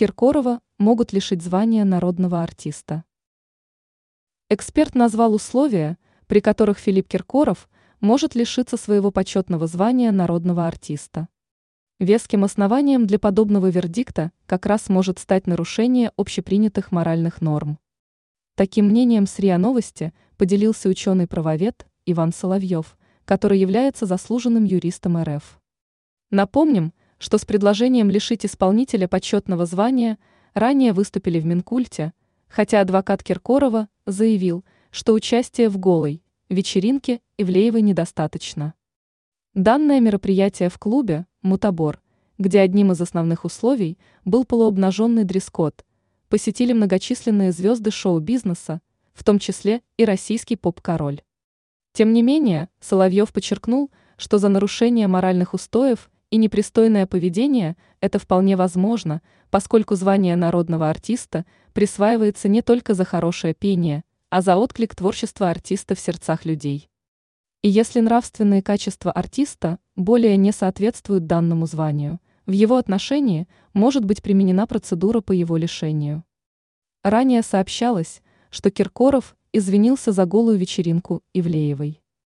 Киркорова могут лишить звания народного артиста. Эксперт назвал условия, при которых Филипп Киркоров может лишиться своего почетного звания народного артиста. Веским основанием для подобного вердикта как раз может стать нарушение общепринятых моральных норм. Таким мнением с РИА Новости поделился ученый-правовед Иван Соловьев, который является заслуженным юристом РФ. Напомним, что с предложением лишить исполнителя почетного звания ранее выступили в Минкульте, хотя адвокат Киркорова заявил, что участие в голой вечеринке Ивлеевой недостаточно. Данное мероприятие в клубе «Мутабор», где одним из основных условий был полуобнаженный дресс-код, посетили многочисленные звезды шоу-бизнеса, в том числе и российский поп-король. Тем не менее, Соловьев подчеркнул, что за нарушение моральных устоев и непристойное поведение это вполне возможно, поскольку звание народного артиста присваивается не только за хорошее пение, а за отклик творчества артиста в сердцах людей. И если нравственные качества артиста более не соответствуют данному званию, в его отношении может быть применена процедура по его лишению. Ранее сообщалось, что Киркоров извинился за голую вечеринку Ивлеевой.